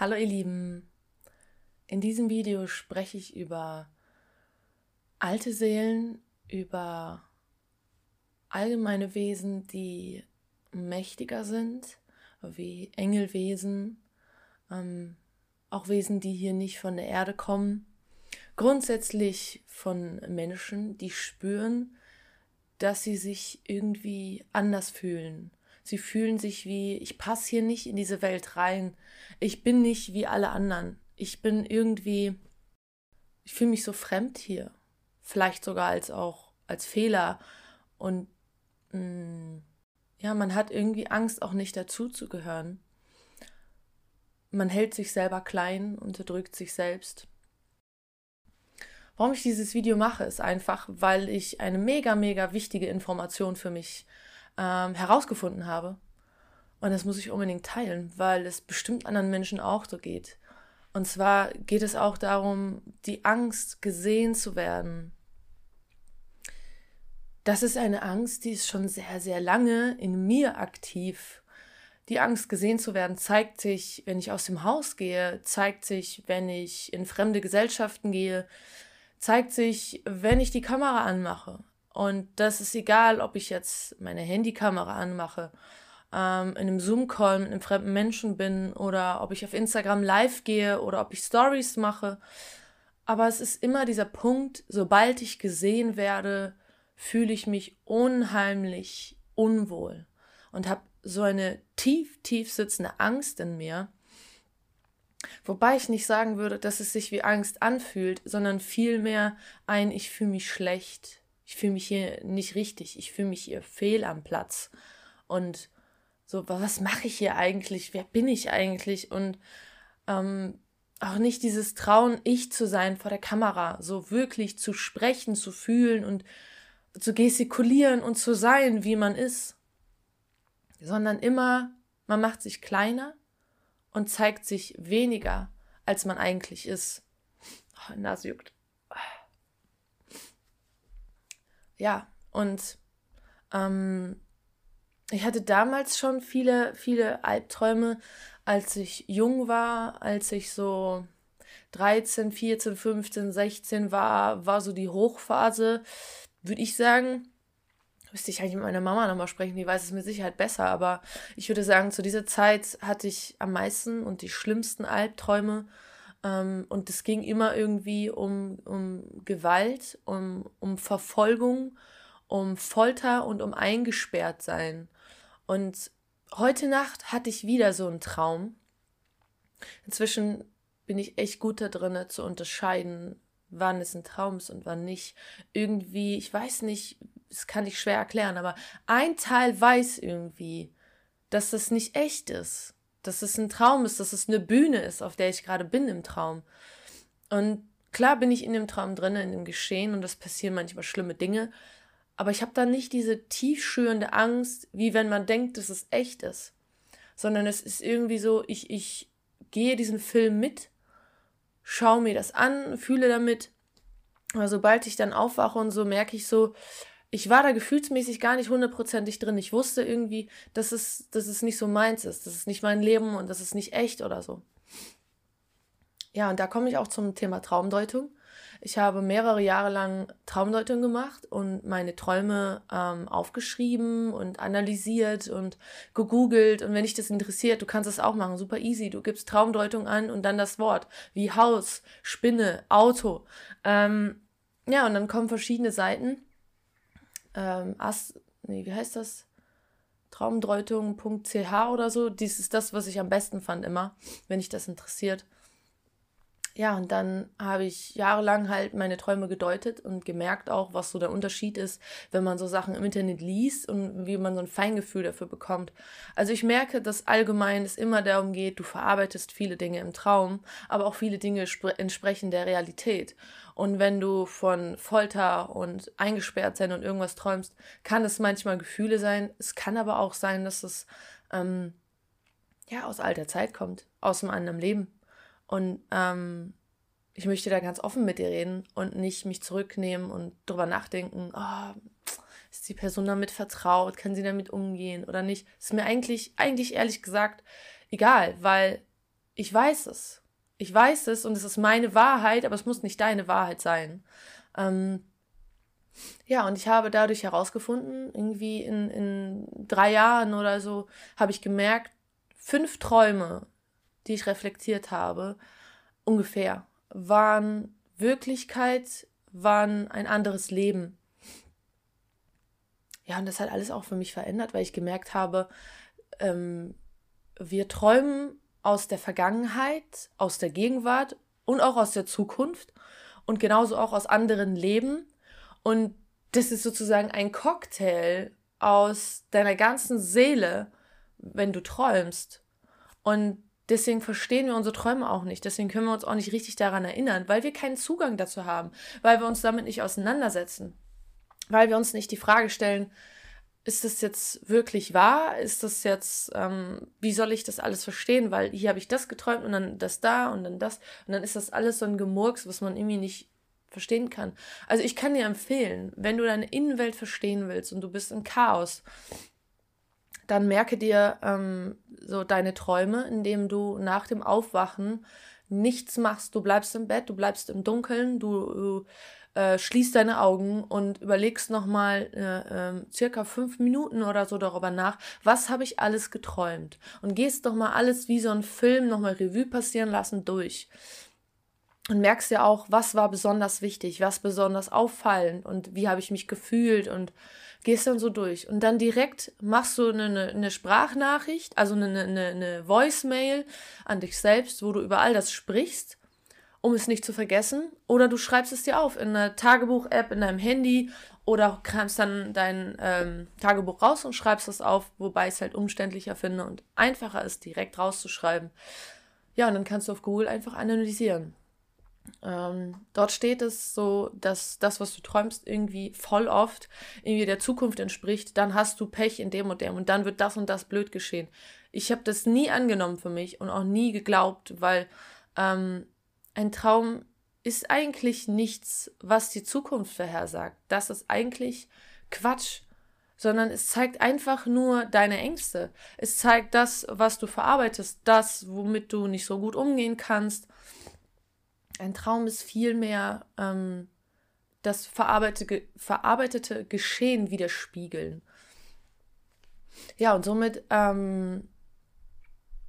Hallo ihr Lieben, in diesem Video spreche ich über alte Seelen, über allgemeine Wesen, die mächtiger sind, wie Engelwesen, ähm, auch Wesen, die hier nicht von der Erde kommen, grundsätzlich von Menschen, die spüren, dass sie sich irgendwie anders fühlen. Sie fühlen sich wie, ich passe hier nicht in diese Welt rein. Ich bin nicht wie alle anderen. Ich bin irgendwie, ich fühle mich so fremd hier. Vielleicht sogar als auch als Fehler. Und mh, mm, ja, man hat irgendwie Angst, auch nicht dazuzugehören. Man hält sich selber klein, unterdrückt sich selbst. Warum ich dieses Video mache, ist einfach, weil ich eine mega, mega wichtige Information für mich ähm, herausgefunden habe. Und das muss ich unbedingt teilen, weil es bestimmt anderen Menschen auch so geht. Und zwar geht es auch darum, die Angst gesehen zu werden. Das ist eine Angst, die ist schon sehr, sehr lange in mir aktiv. Die Angst gesehen zu werden zeigt sich, wenn ich aus dem Haus gehe, zeigt sich, wenn ich in fremde Gesellschaften gehe, zeigt sich, wenn ich die Kamera anmache. Und das ist egal, ob ich jetzt meine Handykamera anmache, ähm, in einem Zoom-Call mit einem fremden Menschen bin oder ob ich auf Instagram live gehe oder ob ich Stories mache. Aber es ist immer dieser Punkt, sobald ich gesehen werde, fühle ich mich unheimlich unwohl und habe so eine tief, tief sitzende Angst in mir, Wobei ich nicht sagen würde, dass es sich wie Angst anfühlt, sondern vielmehr ein, ich fühle mich schlecht, ich fühle mich hier nicht richtig, ich fühle mich hier fehl am Platz. Und so, was mache ich hier eigentlich? Wer bin ich eigentlich? Und ähm, auch nicht dieses Trauen, ich zu sein vor der Kamera, so wirklich zu sprechen, zu fühlen und zu gestikulieren und zu sein, wie man ist, sondern immer, man macht sich kleiner und zeigt sich weniger, als man eigentlich ist. Oh, Nase juckt. Ja, und ähm, ich hatte damals schon viele, viele Albträume, als ich jung war, als ich so 13, 14, 15, 16 war, war so die Hochphase, würde ich sagen müsste ich eigentlich mit meiner Mama nochmal sprechen, die weiß es mit Sicherheit besser, aber ich würde sagen, zu dieser Zeit hatte ich am meisten und die schlimmsten Albträume. Ähm, und es ging immer irgendwie um, um Gewalt, um, um Verfolgung, um Folter und um eingesperrt sein. Und heute Nacht hatte ich wieder so einen Traum. Inzwischen bin ich echt gut da drin zu unterscheiden, wann es ein Traum ist und wann nicht. Irgendwie, ich weiß nicht, das kann ich schwer erklären, aber ein Teil weiß irgendwie, dass das nicht echt ist, dass es ein Traum ist, dass es eine Bühne ist, auf der ich gerade bin im Traum. Und klar bin ich in dem Traum drin, in dem Geschehen und es passieren manchmal schlimme Dinge, aber ich habe da nicht diese tief schürende Angst, wie wenn man denkt, dass es echt ist, sondern es ist irgendwie so, ich, ich gehe diesen Film mit, schaue mir das an, fühle damit, aber sobald ich dann aufwache und so merke ich so, ich war da gefühlsmäßig gar nicht hundertprozentig drin. Ich wusste irgendwie, dass es, dass es nicht so meins ist, dass es nicht mein Leben und dass es nicht echt oder so. Ja, und da komme ich auch zum Thema Traumdeutung. Ich habe mehrere Jahre lang Traumdeutung gemacht und meine Träume ähm, aufgeschrieben und analysiert und gegoogelt. Und wenn dich das interessiert, du kannst es auch machen, super easy. Du gibst Traumdeutung an und dann das Wort wie Haus, Spinne, Auto. Ähm, ja, und dann kommen verschiedene Seiten ähm, As, nee, wie heißt das? Traumdeutung.ch oder so. Dies ist das, was ich am besten fand immer, wenn dich das interessiert. Ja, und dann habe ich jahrelang halt meine Träume gedeutet und gemerkt auch, was so der Unterschied ist, wenn man so Sachen im Internet liest und wie man so ein Feingefühl dafür bekommt. Also ich merke, dass allgemein es immer darum geht, du verarbeitest viele Dinge im Traum, aber auch viele Dinge entsprechen der Realität. Und wenn du von Folter und eingesperrt sein und irgendwas träumst, kann es manchmal Gefühle sein. Es kann aber auch sein, dass es ähm, ja aus alter Zeit kommt, aus einem anderen Leben. Und ähm, ich möchte da ganz offen mit dir reden und nicht mich zurücknehmen und drüber nachdenken, oh, ist die Person damit vertraut, kann sie damit umgehen oder nicht. Ist mir eigentlich, eigentlich ehrlich gesagt egal, weil ich weiß es. Ich weiß es und es ist meine Wahrheit, aber es muss nicht deine Wahrheit sein. Ähm, ja, und ich habe dadurch herausgefunden, irgendwie in, in drei Jahren oder so, habe ich gemerkt, fünf Träume, die ich reflektiert habe, ungefähr, waren Wirklichkeit, waren ein anderes Leben. Ja, und das hat alles auch für mich verändert, weil ich gemerkt habe, ähm, wir träumen aus der Vergangenheit, aus der Gegenwart und auch aus der Zukunft und genauso auch aus anderen Leben. Und das ist sozusagen ein Cocktail aus deiner ganzen Seele, wenn du träumst. Und deswegen verstehen wir unsere Träume auch nicht. Deswegen können wir uns auch nicht richtig daran erinnern, weil wir keinen Zugang dazu haben, weil wir uns damit nicht auseinandersetzen, weil wir uns nicht die Frage stellen, ist das jetzt wirklich wahr? Ist das jetzt, ähm, wie soll ich das alles verstehen? Weil hier habe ich das geträumt und dann das da und dann das. Und dann ist das alles so ein Gemurks, was man irgendwie nicht verstehen kann. Also ich kann dir empfehlen, wenn du deine Innenwelt verstehen willst und du bist im Chaos, dann merke dir ähm, so deine Träume, indem du nach dem Aufwachen nichts machst. Du bleibst im Bett, du bleibst im Dunkeln, du, du äh, schließt deine Augen und überlegst nochmal äh, äh, circa fünf Minuten oder so darüber nach, was habe ich alles geträumt. Und gehst doch mal alles wie so ein Film nochmal Revue passieren lassen durch. Und merkst ja auch, was war besonders wichtig, was besonders auffallend und wie habe ich mich gefühlt und gehst dann so durch. Und dann direkt machst du eine, eine Sprachnachricht, also eine, eine, eine Voicemail an dich selbst, wo du über all das sprichst, um es nicht zu vergessen. Oder du schreibst es dir auf in einer Tagebuch-App, in deinem Handy oder kramst dann dein ähm, Tagebuch raus und schreibst es auf, wobei ich es halt umständlicher finde und einfacher ist, direkt rauszuschreiben. Ja, und dann kannst du auf Google einfach analysieren. Ähm, dort steht es so, dass das, was du träumst, irgendwie voll oft irgendwie der Zukunft entspricht. Dann hast du Pech in dem und dem und dann wird das und das blöd geschehen. Ich habe das nie angenommen für mich und auch nie geglaubt, weil ähm, ein Traum ist eigentlich nichts, was die Zukunft vorhersagt. Das ist eigentlich Quatsch, sondern es zeigt einfach nur deine Ängste. Es zeigt das, was du verarbeitest, das, womit du nicht so gut umgehen kannst ein Traum ist vielmehr ähm, das verarbeitete, verarbeitete Geschehen widerspiegeln. Ja, und somit ähm,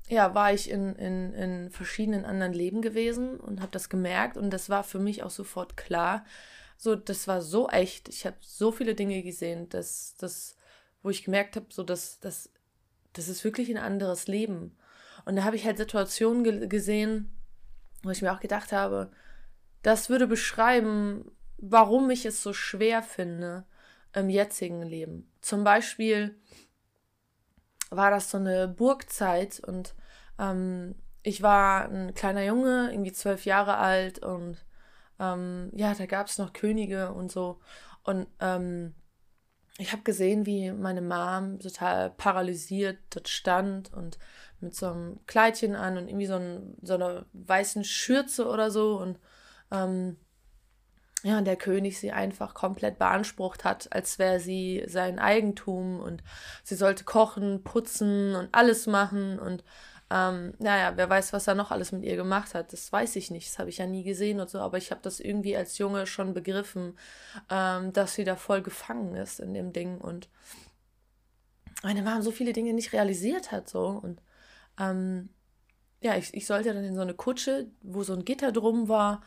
ja, war ich in, in, in verschiedenen anderen Leben gewesen und habe das gemerkt und das war für mich auch sofort klar. So, das war so echt. Ich habe so viele Dinge gesehen, dass, dass, wo ich gemerkt habe, so dass, dass das ist wirklich ein anderes Leben. Und da habe ich halt Situationen ge gesehen, wo ich mir auch gedacht habe, das würde beschreiben, warum ich es so schwer finde im jetzigen Leben. Zum Beispiel war das so eine Burgzeit und ähm, ich war ein kleiner Junge, irgendwie zwölf Jahre alt und ähm, ja, da gab es noch Könige und so. Und ähm, ich habe gesehen, wie meine Mom total paralysiert dort stand und mit so einem Kleidchen an und irgendwie so, ein, so einer weißen Schürze oder so und ähm, ja, der König sie einfach komplett beansprucht hat, als wäre sie sein Eigentum und sie sollte kochen, putzen und alles machen und ähm, naja, wer weiß, was er noch alles mit ihr gemacht hat, das weiß ich nicht, das habe ich ja nie gesehen und so, aber ich habe das irgendwie als Junge schon begriffen, ähm, dass sie da voll gefangen ist in dem Ding und meine Mom so viele Dinge nicht realisiert hat so und ähm, ja, ich, ich sollte dann in so eine Kutsche, wo so ein Gitter drum war,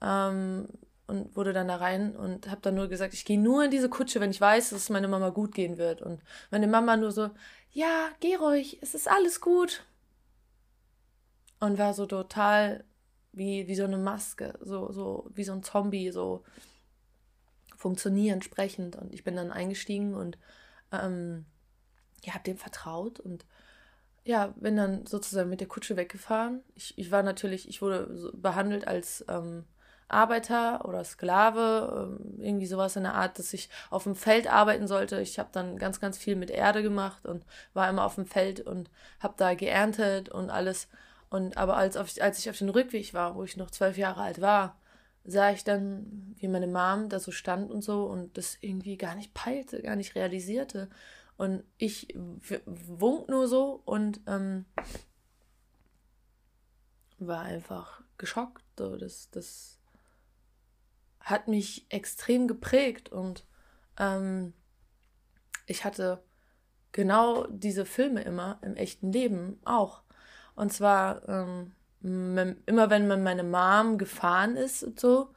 ähm, und wurde dann da rein und habe dann nur gesagt, ich gehe nur in diese Kutsche, wenn ich weiß, dass es meiner Mama gut gehen wird. Und meine Mama nur so, ja, geh ruhig, es ist alles gut. Und war so total wie, wie so eine Maske, so, so wie so ein Zombie, so funktionierend, sprechend. Und ich bin dann eingestiegen und ähm, ja, habe dem vertraut und ja, bin dann sozusagen mit der Kutsche weggefahren. Ich, ich war natürlich, ich wurde behandelt als ähm, Arbeiter oder Sklave, ähm, irgendwie sowas in der Art, dass ich auf dem Feld arbeiten sollte. Ich habe dann ganz, ganz viel mit Erde gemacht und war immer auf dem Feld und habe da geerntet und alles. Und aber als, auf, als ich auf den Rückweg war, wo ich noch zwölf Jahre alt war, sah ich dann, wie meine Mom da so stand und so und das irgendwie gar nicht peilte, gar nicht realisierte. Und ich wunk nur so und ähm, war einfach geschockt. So, das, das hat mich extrem geprägt und ähm, ich hatte genau diese Filme immer im echten Leben auch. Und zwar ähm, immer, wenn man meine Mom gefahren ist und so,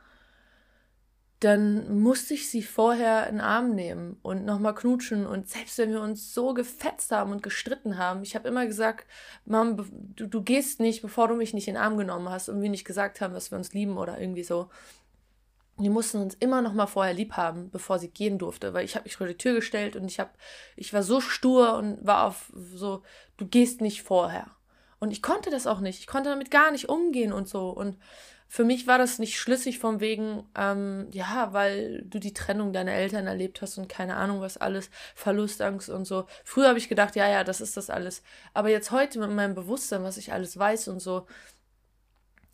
dann musste ich sie vorher in den Arm nehmen und nochmal knutschen. Und selbst wenn wir uns so gefetzt haben und gestritten haben, ich habe immer gesagt, Mom, du, du gehst nicht, bevor du mich nicht in den Arm genommen hast und wir nicht gesagt haben, dass wir uns lieben oder irgendwie so. Die mussten uns immer noch mal vorher lieb haben, bevor sie gehen durfte, weil ich habe mich vor die Tür gestellt und ich habe, ich war so stur und war auf so, du gehst nicht vorher. Und ich konnte das auch nicht. Ich konnte damit gar nicht umgehen und so. Und für mich war das nicht schlüssig vom wegen, ähm, ja, weil du die Trennung deiner Eltern erlebt hast und keine Ahnung was alles, Verlustangst und so. Früher habe ich gedacht, ja, ja, das ist das alles. Aber jetzt heute mit meinem Bewusstsein, was ich alles weiß und so,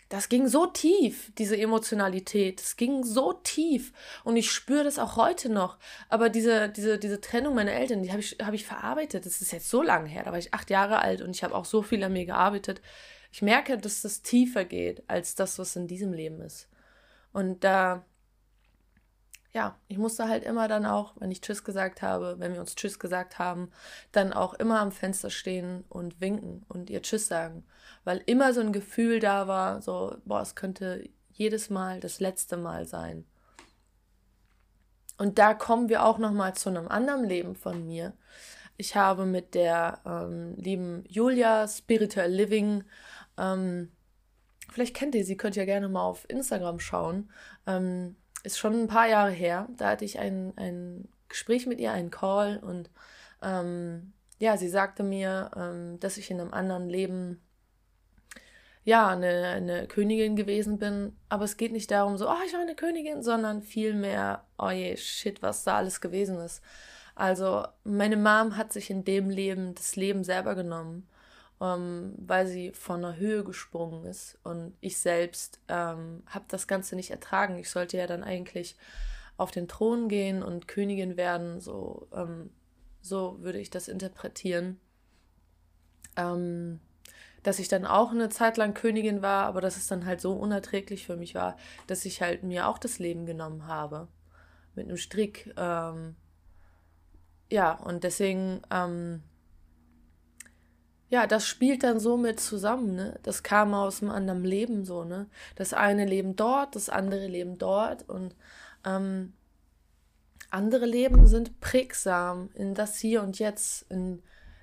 das ging so tief, diese Emotionalität. Es ging so tief. Und ich spüre das auch heute noch. Aber diese, diese, diese Trennung meiner Eltern, die habe ich, hab ich verarbeitet. Das ist jetzt so lange her. Da war ich acht Jahre alt und ich habe auch so viel an mir gearbeitet. Ich merke, dass das tiefer geht als das, was in diesem Leben ist. Und da ja, ich musste halt immer dann auch, wenn ich Tschüss gesagt habe, wenn wir uns Tschüss gesagt haben, dann auch immer am Fenster stehen und winken und ihr Tschüss sagen. Weil immer so ein Gefühl da war, so, boah, es könnte jedes Mal das letzte Mal sein. Und da kommen wir auch nochmal zu einem anderen Leben von mir. Ich habe mit der ähm, lieben Julia Spiritual Living, ähm, vielleicht kennt ihr sie, könnt ihr gerne mal auf Instagram schauen. Ähm, ist schon ein paar Jahre her. Da hatte ich ein, ein Gespräch mit ihr, einen Call und ähm, ja, sie sagte mir, ähm, dass ich in einem anderen Leben ja eine, eine Königin gewesen bin. Aber es geht nicht darum, so, oh, ich war eine Königin, sondern vielmehr, oh je, shit, was da alles gewesen ist. Also, meine Mom hat sich in dem Leben das Leben selber genommen ähm, weil sie von der Höhe gesprungen ist. Und ich selbst ähm, habe das Ganze nicht ertragen. Ich sollte ja dann eigentlich auf den Thron gehen und Königin werden. So, ähm, so würde ich das interpretieren. Ähm, dass ich dann auch eine Zeit lang Königin war, aber dass es dann halt so unerträglich für mich war, dass ich halt mir auch das Leben genommen habe. Mit einem Strick. Ähm, ja, und deswegen ähm, ja, das spielt dann so mit zusammen, ne? Das kam aus einem anderen Leben so, ne? Das eine Leben dort, das andere Leben dort und ähm, andere Leben sind prägsam in das Hier und Jetzt, in,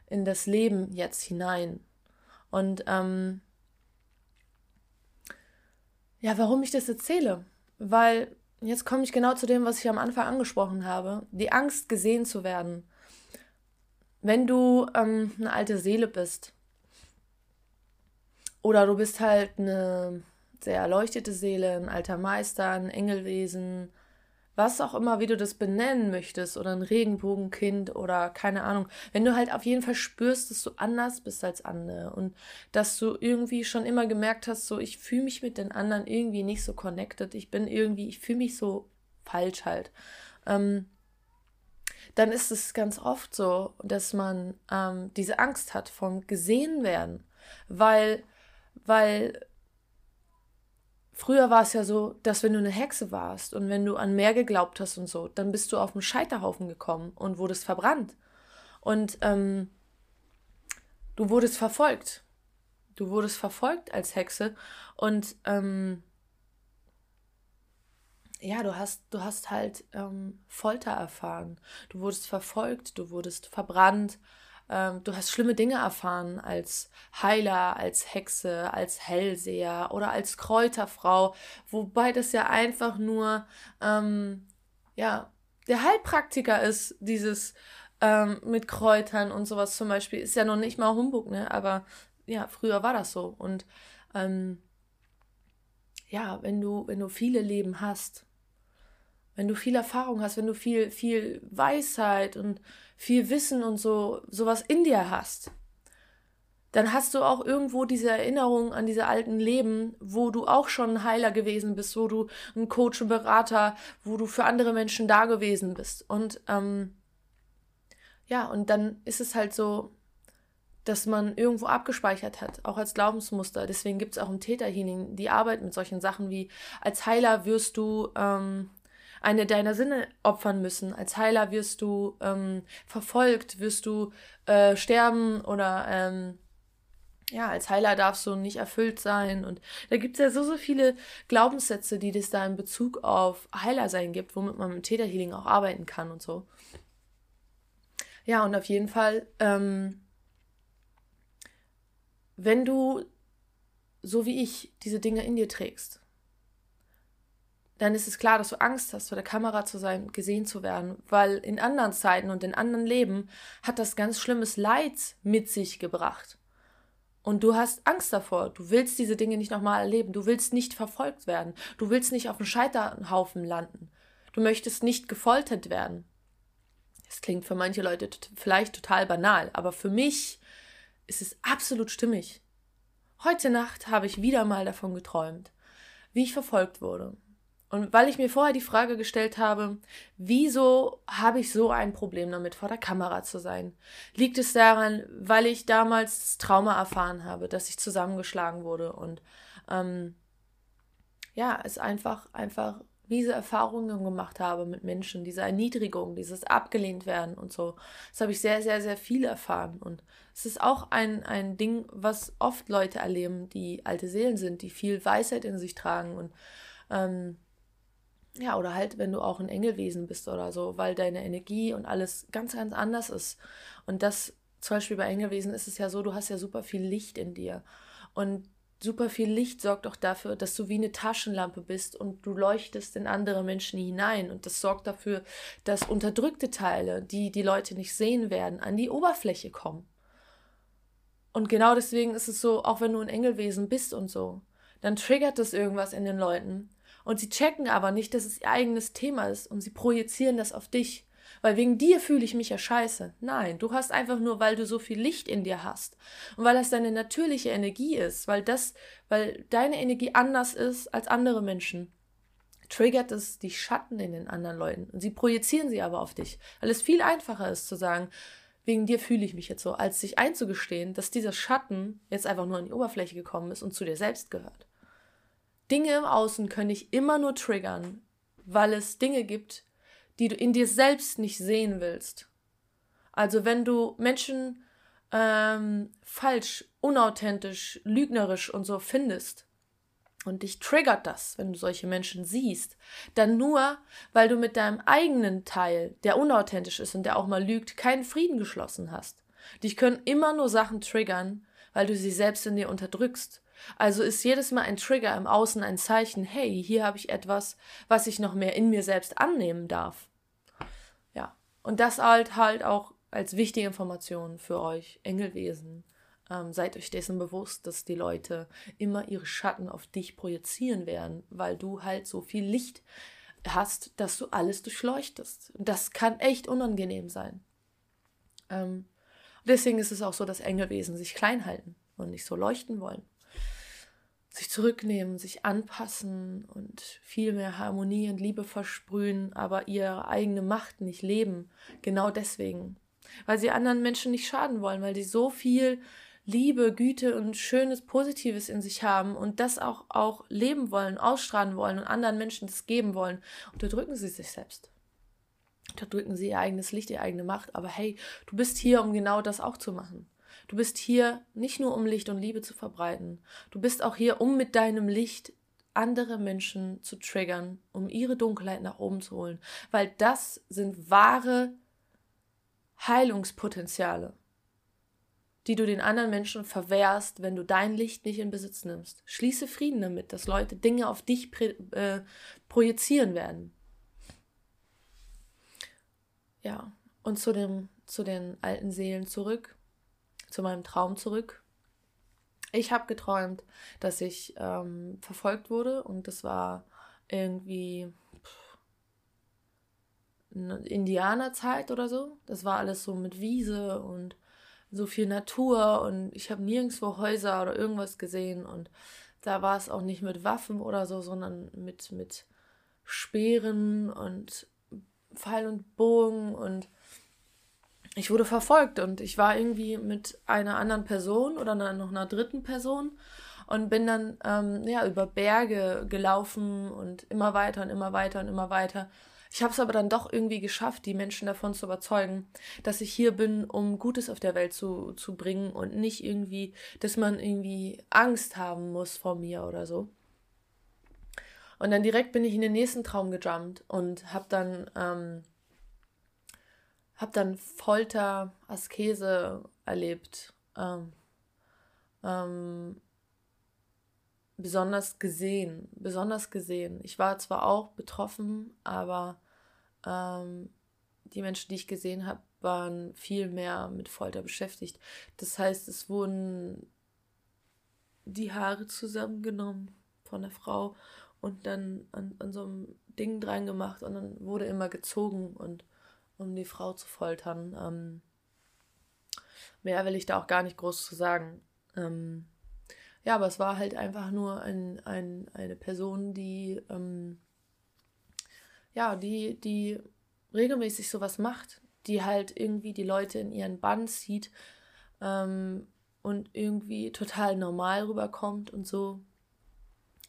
in das Leben jetzt hinein. Und ähm, ja, warum ich das erzähle? Weil jetzt komme ich genau zu dem, was ich am Anfang angesprochen habe. Die Angst, gesehen zu werden wenn du ähm, eine alte Seele bist oder du bist halt eine sehr erleuchtete Seele, ein alter Meister, ein Engelwesen, was auch immer, wie du das benennen möchtest, oder ein Regenbogenkind oder keine Ahnung, wenn du halt auf jeden Fall spürst, dass du anders bist als andere und dass du irgendwie schon immer gemerkt hast, so ich fühle mich mit den anderen irgendwie nicht so connected, ich bin irgendwie, ich fühle mich so falsch halt. Ähm, dann ist es ganz oft so, dass man ähm, diese Angst hat vom gesehen werden, weil, weil früher war es ja so, dass wenn du eine Hexe warst und wenn du an mehr geglaubt hast und so, dann bist du auf einen Scheiterhaufen gekommen und wurdest verbrannt und ähm, du wurdest verfolgt. Du wurdest verfolgt als Hexe und ähm, ja, du hast, du hast halt ähm, Folter erfahren. Du wurdest verfolgt, du wurdest verbrannt, ähm, du hast schlimme Dinge erfahren als Heiler, als Hexe, als Hellseher oder als Kräuterfrau, wobei das ja einfach nur, ähm, ja, der Heilpraktiker ist, dieses ähm, mit Kräutern und sowas zum Beispiel, ist ja noch nicht mal Humbug, ne? Aber ja, früher war das so. Und ähm, ja, wenn du, wenn du viele Leben hast, wenn du viel Erfahrung hast, wenn du viel, viel Weisheit und viel Wissen und so, sowas in dir hast, dann hast du auch irgendwo diese Erinnerung an diese alten Leben, wo du auch schon ein Heiler gewesen bist, wo du ein Coach, ein Berater, wo du für andere Menschen da gewesen bist. Und ähm, ja, und dann ist es halt so, das man irgendwo abgespeichert hat, auch als Glaubensmuster. Deswegen gibt es auch im Täterhealing die Arbeit mit solchen Sachen wie, als Heiler wirst du ähm, eine deiner Sinne opfern müssen. Als Heiler wirst du ähm, verfolgt, wirst du äh, sterben oder ähm, ja, als Heiler darfst du nicht erfüllt sein. Und da gibt es ja so, so viele Glaubenssätze, die das da in Bezug auf Heiler sein gibt, womit man mit Täterhealing auch arbeiten kann und so. Ja, und auf jeden Fall ähm, wenn du, so wie ich, diese Dinge in dir trägst, dann ist es klar, dass du Angst hast, vor der Kamera zu sein, gesehen zu werden, weil in anderen Zeiten und in anderen Leben hat das ganz schlimmes Leid mit sich gebracht. Und du hast Angst davor. Du willst diese Dinge nicht nochmal erleben. Du willst nicht verfolgt werden. Du willst nicht auf dem Scheiterhaufen landen. Du möchtest nicht gefoltert werden. Das klingt für manche Leute vielleicht total banal, aber für mich es ist absolut stimmig. Heute Nacht habe ich wieder mal davon geträumt, wie ich verfolgt wurde. Und weil ich mir vorher die Frage gestellt habe, wieso habe ich so ein Problem damit, vor der Kamera zu sein? Liegt es daran, weil ich damals das Trauma erfahren habe, dass ich zusammengeschlagen wurde und ähm, ja, es einfach, einfach diese Erfahrungen gemacht habe mit Menschen, diese Erniedrigung, dieses abgelehnt werden und so. Das habe ich sehr, sehr, sehr viel erfahren. Und es ist auch ein, ein Ding, was oft Leute erleben, die alte Seelen sind, die viel Weisheit in sich tragen und ähm, ja, oder halt, wenn du auch ein Engelwesen bist oder so, weil deine Energie und alles ganz, ganz anders ist. Und das, zum Beispiel bei Engelwesen ist es ja so, du hast ja super viel Licht in dir. Und super viel Licht sorgt auch dafür, dass du wie eine Taschenlampe bist und du leuchtest in andere Menschen hinein. Und das sorgt dafür, dass unterdrückte Teile, die die Leute nicht sehen werden, an die Oberfläche kommen. Und genau deswegen ist es so, auch wenn du ein Engelwesen bist und so, dann triggert das irgendwas in den Leuten. Und sie checken aber nicht, dass es ihr eigenes Thema ist und sie projizieren das auf dich. Weil wegen dir fühle ich mich ja scheiße. Nein, du hast einfach nur, weil du so viel Licht in dir hast. Und weil das deine natürliche Energie ist, weil das, weil deine Energie anders ist als andere Menschen, triggert es die Schatten in den anderen Leuten. Und sie projizieren sie aber auf dich. Weil es viel einfacher ist zu sagen, wegen dir fühle ich mich jetzt so, als sich einzugestehen, dass dieser Schatten jetzt einfach nur an die Oberfläche gekommen ist und zu dir selbst gehört. Dinge im Außen können dich immer nur triggern, weil es Dinge gibt, die du in dir selbst nicht sehen willst. Also wenn du Menschen ähm, falsch, unauthentisch, lügnerisch und so findest und dich triggert das, wenn du solche Menschen siehst, dann nur, weil du mit deinem eigenen Teil, der unauthentisch ist und der auch mal lügt, keinen Frieden geschlossen hast. Dich können immer nur Sachen triggern, weil du sie selbst in dir unterdrückst. Also ist jedes Mal ein Trigger im Außen ein Zeichen, hey, hier habe ich etwas, was ich noch mehr in mir selbst annehmen darf. Ja, und das halt halt auch als wichtige Information für euch, Engelwesen. Ähm, seid euch dessen bewusst, dass die Leute immer ihre Schatten auf dich projizieren werden, weil du halt so viel Licht hast, dass du alles durchleuchtest. Das kann echt unangenehm sein. Ähm, deswegen ist es auch so, dass Engelwesen sich klein halten und nicht so leuchten wollen sich zurücknehmen, sich anpassen und viel mehr Harmonie und Liebe versprühen, aber ihre eigene Macht nicht leben. Genau deswegen. Weil sie anderen Menschen nicht schaden wollen, weil sie so viel Liebe, Güte und Schönes, Positives in sich haben und das auch, auch leben wollen, ausstrahlen wollen und anderen Menschen das geben wollen, unterdrücken sie sich selbst. Unterdrücken sie ihr eigenes Licht, ihre eigene Macht. Aber hey, du bist hier, um genau das auch zu machen. Du bist hier nicht nur, um Licht und Liebe zu verbreiten. Du bist auch hier, um mit deinem Licht andere Menschen zu triggern, um ihre Dunkelheit nach oben zu holen. Weil das sind wahre Heilungspotenziale, die du den anderen Menschen verwehrst, wenn du dein Licht nicht in Besitz nimmst. Schließe Frieden damit, dass Leute Dinge auf dich äh, projizieren werden. Ja, und zu, dem, zu den alten Seelen zurück zu meinem Traum zurück. Ich habe geträumt, dass ich ähm, verfolgt wurde und das war irgendwie eine Indianerzeit oder so. Das war alles so mit Wiese und so viel Natur und ich habe nirgendwo Häuser oder irgendwas gesehen und da war es auch nicht mit Waffen oder so, sondern mit, mit Speeren und Pfeil und Bogen und ich wurde verfolgt und ich war irgendwie mit einer anderen Person oder noch einer dritten Person und bin dann ähm, ja über Berge gelaufen und immer weiter und immer weiter und immer weiter. Ich habe es aber dann doch irgendwie geschafft, die Menschen davon zu überzeugen, dass ich hier bin, um Gutes auf der Welt zu, zu bringen und nicht irgendwie, dass man irgendwie Angst haben muss vor mir oder so. Und dann direkt bin ich in den nächsten Traum gejumpt und habe dann, ähm, hab dann Folter, Askese erlebt. Ähm, ähm, besonders gesehen, besonders gesehen. Ich war zwar auch betroffen, aber ähm, die Menschen, die ich gesehen habe, waren viel mehr mit Folter beschäftigt. Das heißt, es wurden die Haare zusammengenommen von der Frau und dann an, an so einem Ding dran gemacht und dann wurde immer gezogen und um die Frau zu foltern. Ähm, mehr will ich da auch gar nicht groß zu sagen. Ähm, ja, aber es war halt einfach nur ein, ein, eine Person, die, ähm, ja, die, die regelmäßig sowas macht, die halt irgendwie die Leute in ihren Bann zieht ähm, und irgendwie total normal rüberkommt und so.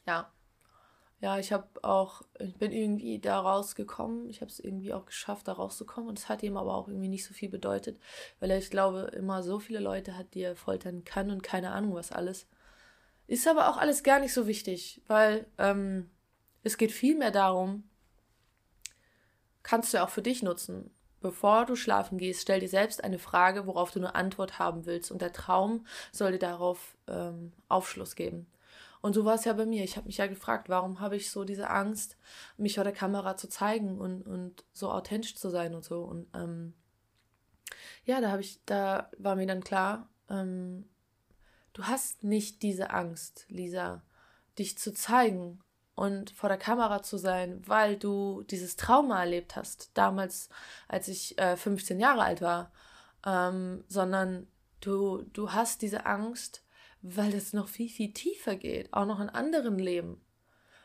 Ja. Ja, ich habe auch, ich bin irgendwie da rausgekommen. Ich habe es irgendwie auch geschafft, da rauszukommen. Und es hat ihm aber auch irgendwie nicht so viel bedeutet, weil er, ich glaube, immer so viele Leute hat, die er foltern kann und keine Ahnung was alles. Ist aber auch alles gar nicht so wichtig, weil ähm, es geht vielmehr darum, kannst du auch für dich nutzen. Bevor du schlafen gehst, stell dir selbst eine Frage, worauf du eine Antwort haben willst. Und der Traum soll dir darauf ähm, Aufschluss geben. Und so war es ja bei mir. Ich habe mich ja gefragt, warum habe ich so diese Angst, mich vor der Kamera zu zeigen und, und so authentisch zu sein und so. Und ähm, ja, da habe ich, da war mir dann klar, ähm, Du hast nicht diese Angst, Lisa, dich zu zeigen und vor der Kamera zu sein, weil du dieses Trauma erlebt hast, damals, als ich äh, 15 Jahre alt war, ähm, sondern du, du hast diese Angst, weil es noch viel, viel tiefer geht, auch noch in anderen Leben.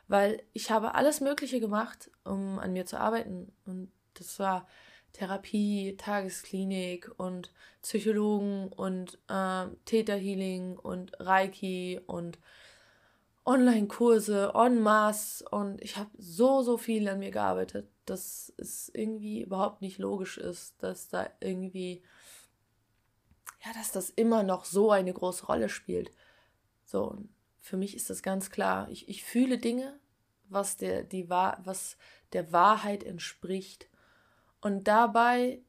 Weil ich habe alles Mögliche gemacht, um an mir zu arbeiten. Und das war Therapie, Tagesklinik und Psychologen und äh, Täterhealing und Reiki und Online-Kurse en masse und ich habe so, so viel an mir gearbeitet, dass es irgendwie überhaupt nicht logisch ist, dass da irgendwie, ja, dass das immer noch so eine große Rolle spielt. So, für mich ist das ganz klar. Ich, ich fühle Dinge, was der, die, was der Wahrheit entspricht und dabei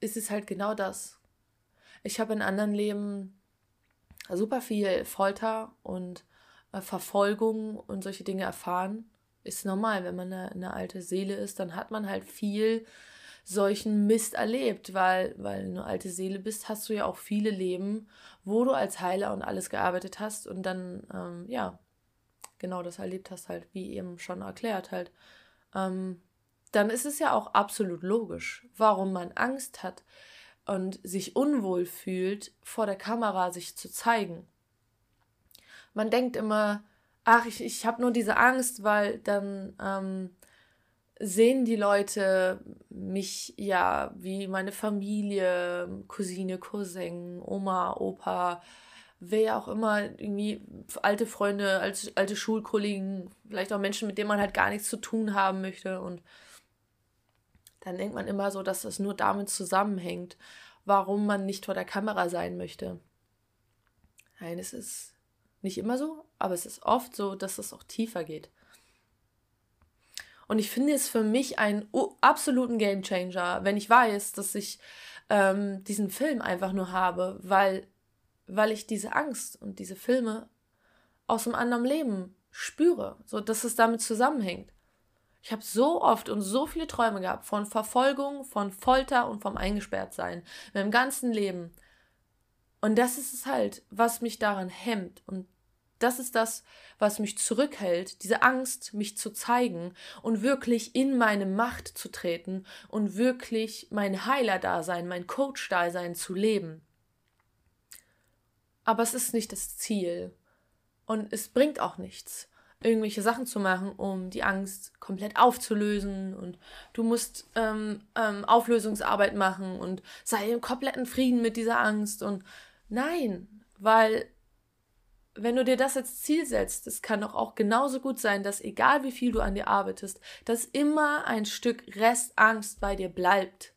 ist es halt genau das. Ich habe in anderen Leben super viel Folter und äh, Verfolgung und solche Dinge erfahren. Ist normal, wenn man eine, eine, alte Seele ist, dann hat man halt viel solchen Mist erlebt, weil, weil du eine alte Seele bist, hast du ja auch viele Leben, wo du als Heiler und alles gearbeitet hast und dann, ähm, ja, genau das erlebt hast, halt, wie eben schon erklärt, halt. Ähm, dann ist es ja auch absolut logisch, warum man Angst hat und sich unwohl fühlt, vor der Kamera sich zu zeigen. Man denkt immer, ach, ich, ich habe nur diese Angst, weil dann ähm, sehen die Leute mich ja wie meine Familie, Cousine, Cousin, Oma, Opa, wer auch immer, irgendwie alte Freunde, alte, alte Schulkollegen, vielleicht auch Menschen, mit denen man halt gar nichts zu tun haben möchte und dann denkt man immer so, dass es nur damit zusammenhängt, warum man nicht vor der Kamera sein möchte. Nein, es ist nicht immer so, aber es ist oft so, dass es auch tiefer geht. Und ich finde es für mich einen absoluten Gamechanger, wenn ich weiß, dass ich ähm, diesen Film einfach nur habe, weil, weil ich diese Angst und diese Filme aus einem anderen Leben spüre, so dass es damit zusammenhängt. Ich habe so oft und so viele Träume gehabt von Verfolgung, von Folter und vom Eingesperrtsein. In meinem ganzen Leben. Und das ist es halt, was mich daran hemmt. Und das ist das, was mich zurückhält, diese Angst, mich zu zeigen und wirklich in meine Macht zu treten und wirklich mein Heiler-Dasein, mein Coach-Dasein zu leben. Aber es ist nicht das Ziel. Und es bringt auch nichts. irgendwelche Sachen zu machen, um die Angst komplett aufzulösen und du musst ähm, ähm, Auflösungsarbeit machen und sei im kompletten Frieden mit dieser Angst und nein, weil wenn du dir das als Ziel setzt, es kann doch auch genauso gut sein, dass egal wie viel du an dir arbeitest, dass immer ein Stück Restangst bei dir bleibt.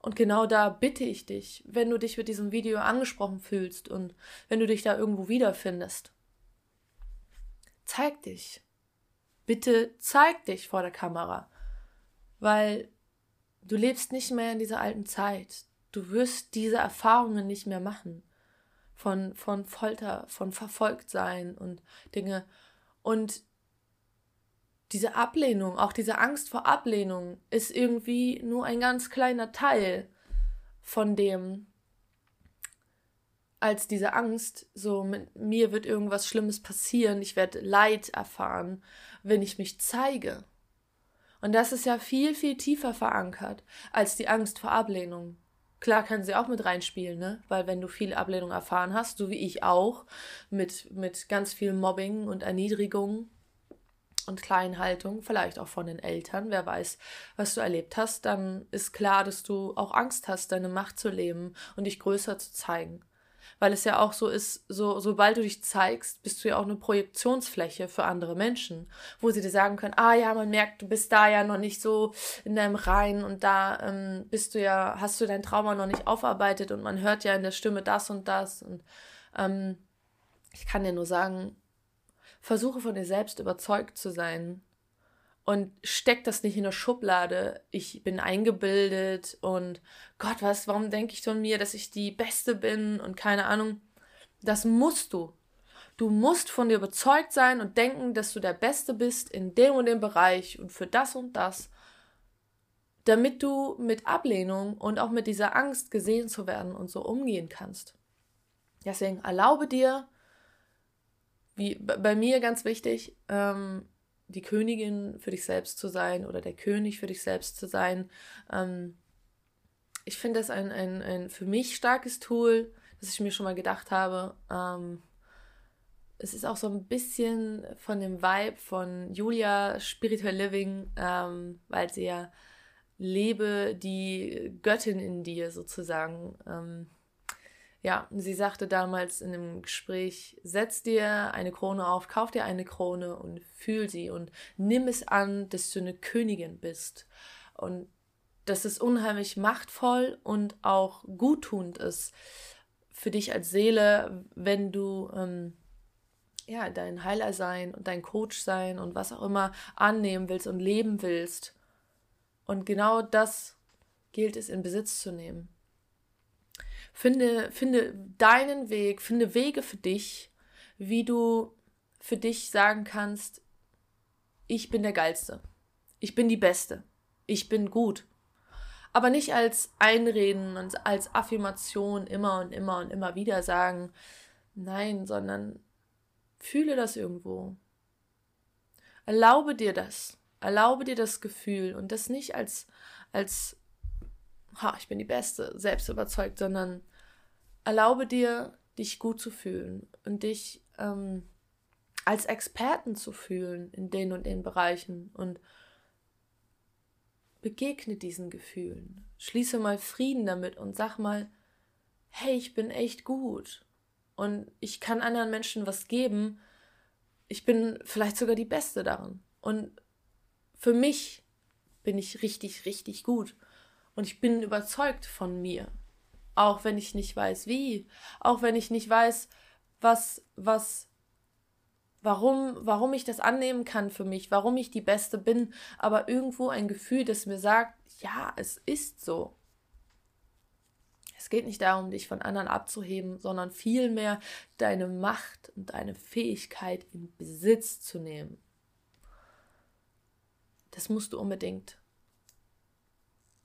Und genau da bitte ich dich, wenn du dich mit diesem Video angesprochen fühlst und wenn du dich da irgendwo wiederfindest, zeig dich. Bitte zeig dich vor der Kamera, weil du lebst nicht mehr in dieser alten Zeit. Du wirst diese Erfahrungen nicht mehr machen von, von Folter, von Verfolgtsein und Dinge. Und diese Ablehnung, auch diese Angst vor Ablehnung, ist irgendwie nur ein ganz kleiner Teil von dem, als diese Angst, so mit mir wird irgendwas Schlimmes passieren, ich werde Leid erfahren, wenn ich mich zeige. Und das ist ja viel, viel tiefer verankert als die Angst vor Ablehnung. Klar kann sie auch mit reinspielen, ne? Weil wenn du viel Ablehnung erfahren hast, so wie ich auch, mit, mit ganz viel Mobbing und Erniedrigung und Kleinhaltung, vielleicht auch von den Eltern, wer weiß, was du erlebt hast, dann ist klar, dass du auch Angst hast, deine Macht zu leben und dich größer zu zeigen. Weil es ja auch so ist, so, sobald du dich zeigst, bist du ja auch eine Projektionsfläche für andere Menschen, wo sie dir sagen können, ah ja, man merkt, du bist da ja noch nicht so in deinem Rein und da ähm, bist du ja, hast du dein Trauma noch nicht aufarbeitet und man hört ja in der Stimme das und das und ähm, ich kann dir nur sagen, versuche von dir selbst überzeugt zu sein und steck das nicht in der Schublade. Ich bin eingebildet und Gott, was, warum denke ich von mir, dass ich die Beste bin und keine Ahnung. Das musst du. Du musst von dir überzeugt sein und denken, dass du der Beste bist in dem und dem Bereich und für das und das, damit du mit Ablehnung und auch mit dieser Angst gesehen zu werden und so umgehen kannst. Deswegen erlaube dir, wie bei mir ganz wichtig, ähm, die Königin für dich selbst zu sein oder der König für dich selbst zu sein. Ähm, ich finde das ein, ein, ein für mich starkes Tool, das ich mir schon mal gedacht habe. Ähm, es ist auch so ein bisschen von dem Vibe von Julia Spiritual Living, ähm, weil sie ja lebe die Göttin in dir sozusagen. Ja, sie sagte damals in einem Gespräch, setz dir eine Krone auf, kauf dir eine Krone und fühl sie und nimm es an, dass du eine Königin bist. Und dass es unheimlich machtvoll und auch guttunend ist für dich als Seele, wenn du ähm, ja dein Heiler sein und dein Coach sein und was auch immer annehmen willst und leben willst. Und genau das gilt es in Besitz zu nehmen. Finde, finde deinen Weg, finde Wege für dich, wie du für dich sagen kannst, ich bin der Geilste. Ich bin die Beste. Ich bin gut. Aber nicht als Einreden und als Affirmation immer und immer und immer wieder sagen, nein, sondern fühle das irgendwo. Erlaube dir das. Erlaube dir das Gefühl und das nicht als, als ha, ich bin die Beste, selbst überzeugt, sondern erlaube dir, dich gut zu fühlen und dich ähm, als Experten zu fühlen in den und den Bereichen und begegne diesen Gefühlen. Schließe mal Frieden damit und sag mal, hey, ich bin echt gut und ich kann anderen Menschen was geben. Ich bin vielleicht sogar die Beste darin. Und für mich bin ich richtig, richtig gut. Und ich bin überzeugt von mir. Auch wenn ich nicht weiß, wie. Auch wenn ich nicht weiß, was, was, warum, warum ich das annehmen kann für mich, warum ich die Beste bin. Aber irgendwo ein Gefühl, das mir sagt, ja, es ist so. Es geht nicht darum, dich von anderen abzuheben, sondern vielmehr deine Macht und deine Fähigkeit in Besitz zu nehmen. Das musst du unbedingt.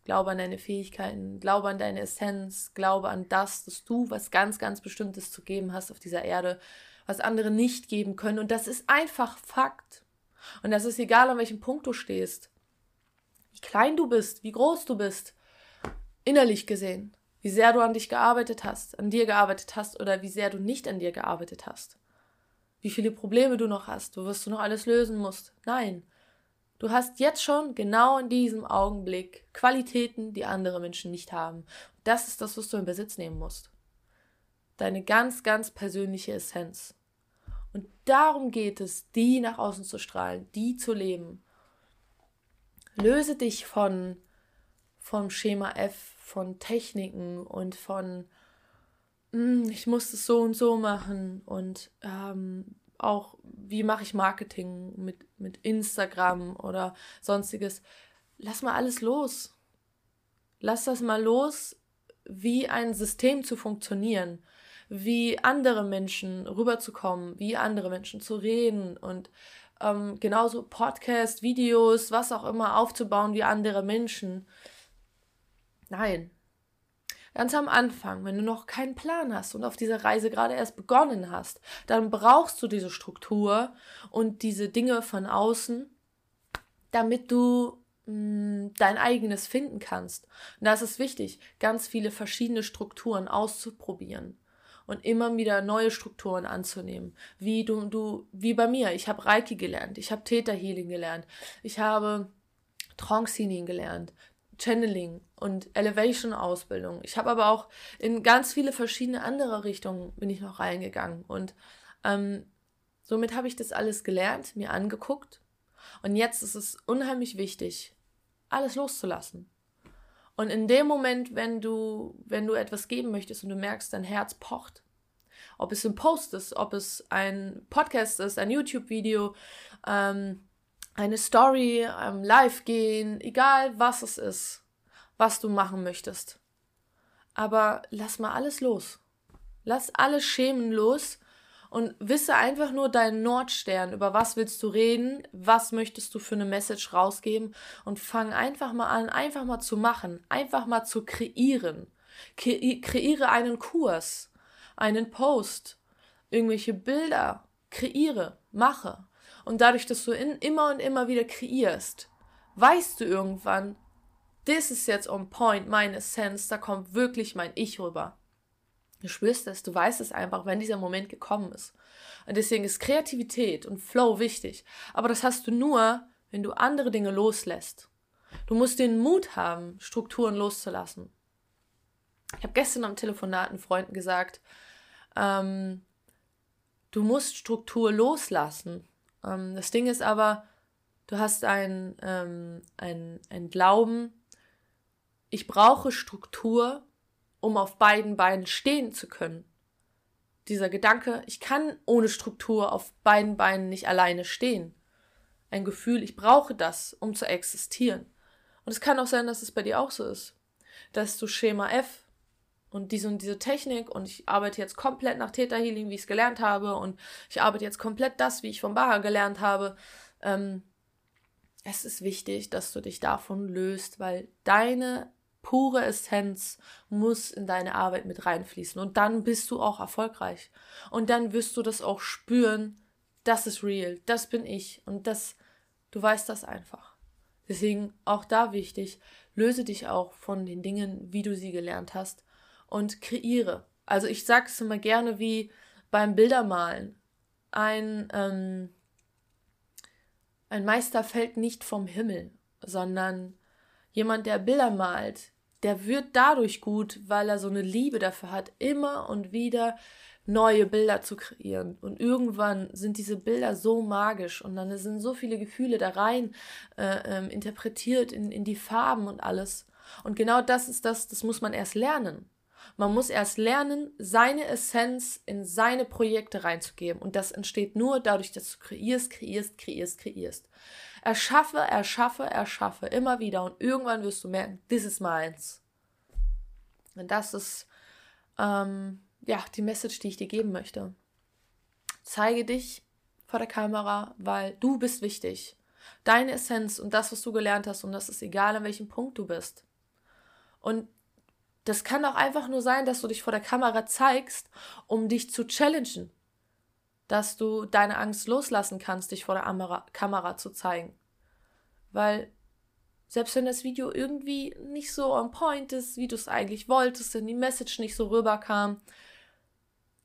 Glaube an deine Fähigkeiten, glaube an deine Essenz, glaube an das, dass du was ganz, ganz Bestimmtes zu geben hast auf dieser Erde, was andere nicht geben können. Und das ist einfach Fakt. Und das ist egal, an welchem Punkt du stehst. Wie klein du bist, wie groß du bist, innerlich gesehen, wie sehr du an dich gearbeitet hast, an dir gearbeitet hast oder wie sehr du nicht an dir gearbeitet hast. wie viele Probleme du noch hast, was du noch alles lösen musst. Nein. Du hast jetzt schon genau in diesem Augenblick Qualitäten, die andere Menschen nicht haben. Das ist das, was du in Besitz nehmen musst. Deine ganz, ganz persönliche Essenz. Und darum geht es, die nach außen zu strahlen, die zu leben. Löse dich von vom Schema F, von Techniken und von hm, ich muss es so und so machen und ähm, auch wie mache ich Marketing mit, mit Instagram oder sonstiges. Lass mal alles los. Lass das mal los, wie ein System zu funktionieren, wie andere Menschen rüberzukommen, wie andere Menschen zu reden und ähm, genauso Podcast, Videos, was auch immer aufzubauen wie andere Menschen. Nein, Ganz am Anfang, wenn du noch keinen Plan hast und auf dieser Reise gerade erst begonnen hast, dann brauchst du diese Struktur und diese Dinge von außen, damit du mh, mm, dein eigenes finden kannst. Und da ist es wichtig, ganz viele verschiedene Strukturen auszuprobieren und immer wieder neue Strukturen anzunehmen. Wie du, du, wie bei mir. Ich habe Reiki gelernt, ich habe Theta Healing gelernt, ich habe Trance Healing gelernt, Channeling und Elevation-Ausbildung. Ich habe aber auch in ganz viele verschiedene andere Richtungen bin ich noch reingegangen und ähm, somit habe ich das alles gelernt, mir angeguckt und jetzt ist es unheimlich wichtig, alles loszulassen. Und in dem Moment, wenn du, wenn du etwas geben möchtest und du merkst, dein Herz pocht, ob es ein Post ist, ob es ein Podcast ist, ein YouTube-Video, ähm, eine Story, ähm, live gehen, egal was es ist, was du machen möchtest. Aber lass mal alles los. Lass alle Schemen los und wisse einfach nur deinen Nordstern, über was willst du reden, was möchtest du für eine Message rausgeben und fang einfach mal an, einfach mal zu machen, einfach mal zu kreieren. Kre kreiere einen Kurs, einen Post, irgendwelche Bilder, kreiere, mache. Und dadurch, dass du in, immer und immer wieder kreierst, weißt du irgendwann, das ist jetzt on point, meine Sense, da kommt wirklich mein Ich rüber. Du spürst es, du weißt es einfach, wenn dieser Moment gekommen ist. Und deswegen ist Kreativität und Flow wichtig. Aber das hast du nur, wenn du andere Dinge loslässt. Du musst den Mut haben, Strukturen loszulassen. Ich habe gestern am Telefonat einen Freunden gesagt, ähm, du musst Struktur loslassen. Ähm, das Ding ist aber, du hast ein, ähm, ein, ein Glauben, ich brauche Struktur, um auf beiden Beinen stehen zu können. Dieser Gedanke, ich kann ohne Struktur auf beiden Beinen nicht alleine stehen. Ein Gefühl, ich brauche das, um zu existieren. Und es kann auch sein, dass es bei dir auch so ist. Dass du Schema F und diese und diese Technik und ich arbeite jetzt komplett nach Theta Healing, wie ich es gelernt habe und ich arbeite jetzt komplett das, wie ich von Baha gelernt habe. Ähm, es ist wichtig, dass du dich davon löst, weil deine pure Essenz muss in deine Arbeit mit reinfließen und dann bist du auch erfolgreich und dann wirst du das auch spüren, das ist real, das bin ich und das, du weißt das einfach. Deswegen auch da wichtig, löse dich auch von den Dingen, wie du sie gelernt hast und kreiere. Also ich sage es immer gerne wie beim Bildermalen. Ein, ähm, ein Meister fällt nicht vom Himmel, sondern jemand, der Bilder malt, der wird dadurch gut, weil er so eine Liebe dafür hat, immer und wieder neue Bilder zu kreieren. Und irgendwann sind diese Bilder so magisch und dann sind so viele Gefühle da rein äh, ähm, interpretiert in, in die Farben und alles. Und genau das ist das, das muss man erst lernen. Man muss erst lernen, seine Essenz in seine Projekte reinzugeben. Und das entsteht nur dadurch, dass du kreierst, kreierst, kreierst, kreierst. Erschaffe, erschaffe, erschaffe, immer wieder. Und irgendwann wirst du merken, this is meins. Und das ist, ähm, ja, die Message, die ich dir geben möchte. Zeige dich vor der Kamera, weil du bist wichtig. Deine Essenz und das, was du gelernt hast, und das ist egal, an welchem Punkt du bist. Und das kann auch einfach nur sein, dass du dich vor der Kamera zeigst, um dich zu challengen. Dass du deine Angst loslassen kannst, dich vor der Kamera, Kamera zu zeigen. Weil selbst wenn das Video irgendwie nicht so on point ist, wie du es eigentlich wolltest, wenn die Message nicht so rüberkam,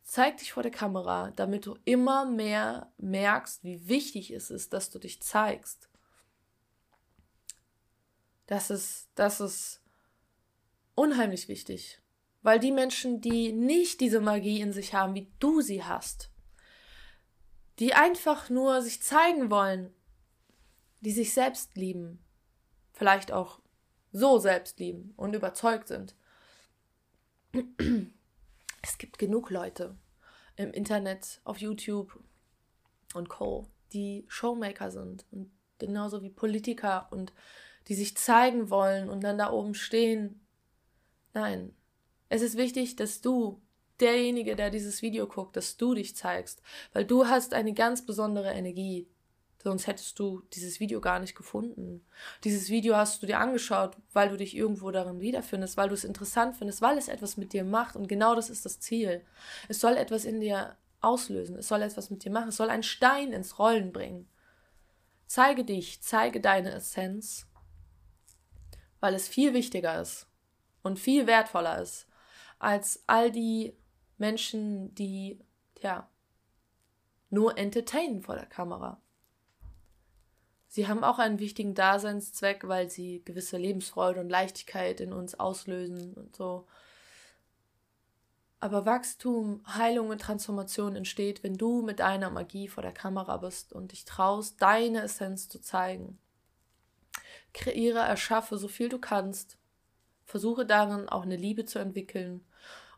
Zeig dich vor der Kamera, damit du immer mehr merkst, wie wichtig es ist, dass du dich zeigst. Das ist, das ist unheimlich wichtig. Weil die Menschen, die nicht diese Magie in sich haben, wie du sie hast, die einfach nur sich zeigen wollen, die sich selbst lieben, vielleicht auch so selbst lieben und überzeugt sind. Es gibt genug Leute im Internet, auf YouTube und Co., die Showmaker sind und genauso wie Politiker und die sich zeigen wollen und dann da oben stehen. Nein, es ist wichtig, dass du, derjenige, der dieses Video guckt, dass du dich zeigst, weil du hast eine ganz besondere Energie. Sonst hättest du dieses Video gar nicht gefunden. Dieses Video hast du dir angeschaut, weil du dich irgendwo darin wiederfindest, weil du es interessant findest, weil es etwas mit dir macht. Und genau das ist das Ziel. Es soll etwas in dir auslösen. Es soll etwas mit dir machen. Es soll einen Stein ins Rollen bringen. Zeige dich, zeige deine Essenz, weil es viel wichtiger ist und viel wertvoller ist als all die Menschen, die, ja, nur entertainen vor der Kamera. Sie haben auch einen wichtigen Daseinszweck, weil sie gewisse Lebensfreude und Leichtigkeit in uns auslösen und so. Aber Wachstum, Heilung und Transformation entsteht, wenn du mit deiner Magie vor der Kamera bist und dich traust, deine Essenz zu zeigen. Kreiere, erschaffe so viel du kannst. Versuche darin auch eine Liebe zu entwickeln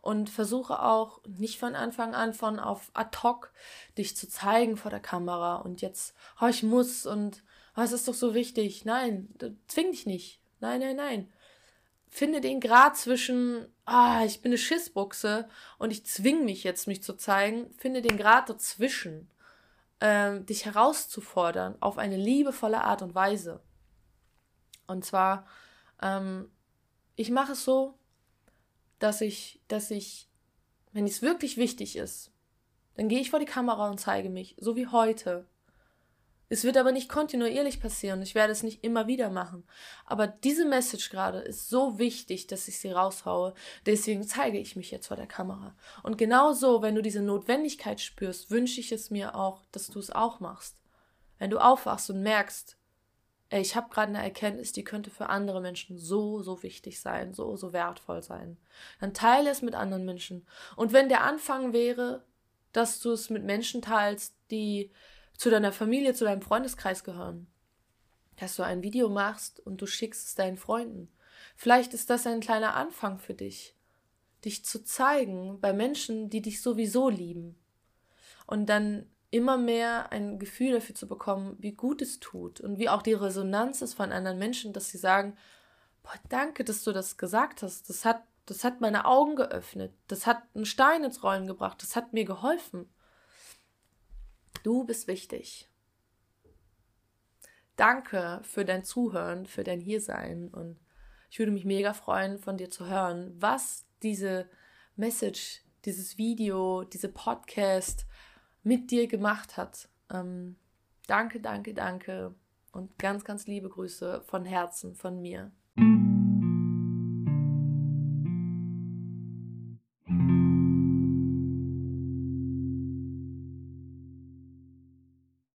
und versuche auch nicht von Anfang an von auf ad hoc dich zu zeigen vor der Kamera und jetzt, oh, ich muss und oh, es ist doch so wichtig. Nein, zwing dich nicht. Nein, nein, nein. Finde den Grad zwischen, ah, ich bin eine Schissbuchse und ich zwing mich jetzt, mich zu zeigen. Finde den Grad dazwischen, ähm, dich herauszufordern auf eine liebevolle Art und Weise. Und zwar, ähm, ich mache es so, dass ich, dass ich, wenn es wirklich wichtig ist, dann gehe ich vor die Kamera und zeige mich, so wie heute. Es wird aber nicht kontinuierlich passieren. Ich werde es nicht immer wieder machen. Aber diese Message gerade ist so wichtig, dass ich sie raushaue. Deswegen zeige ich mich jetzt vor der Kamera. Und genau so, wenn du diese Notwendigkeit spürst, wünsche ich es mir auch, dass du es auch machst. Wenn du aufwachst und merkst, ich habe gerade eine Erkenntnis, die könnte für andere Menschen so, so wichtig sein, so, so wertvoll sein. Dann teile es mit anderen Menschen. Und wenn der Anfang wäre, dass du es mit Menschen teilst, die zu deiner Familie, zu deinem Freundeskreis gehören, dass du ein Video machst und du schickst es deinen Freunden. Vielleicht ist das ein kleiner Anfang für dich, dich zu zeigen bei Menschen, die dich sowieso lieben. Und dann immer mehr ein Gefühl dafür zu bekommen, wie gut es tut und wie auch die Resonanz ist von anderen Menschen, dass sie sagen, boah, danke, dass du das gesagt hast. Das hat, das hat meine Augen geöffnet. Das hat einen Stein ins Rollen gebracht. Das hat mir geholfen. Du bist wichtig. Danke für dein Zuhören, für dein Hiersein und ich würde mich mega freuen, von dir zu hören, was diese Message, dieses Video, diese Podcast, mit dir gemacht hat. Ähm, danke, danke, danke und ganz, ganz liebe Grüße von Herzen von mir.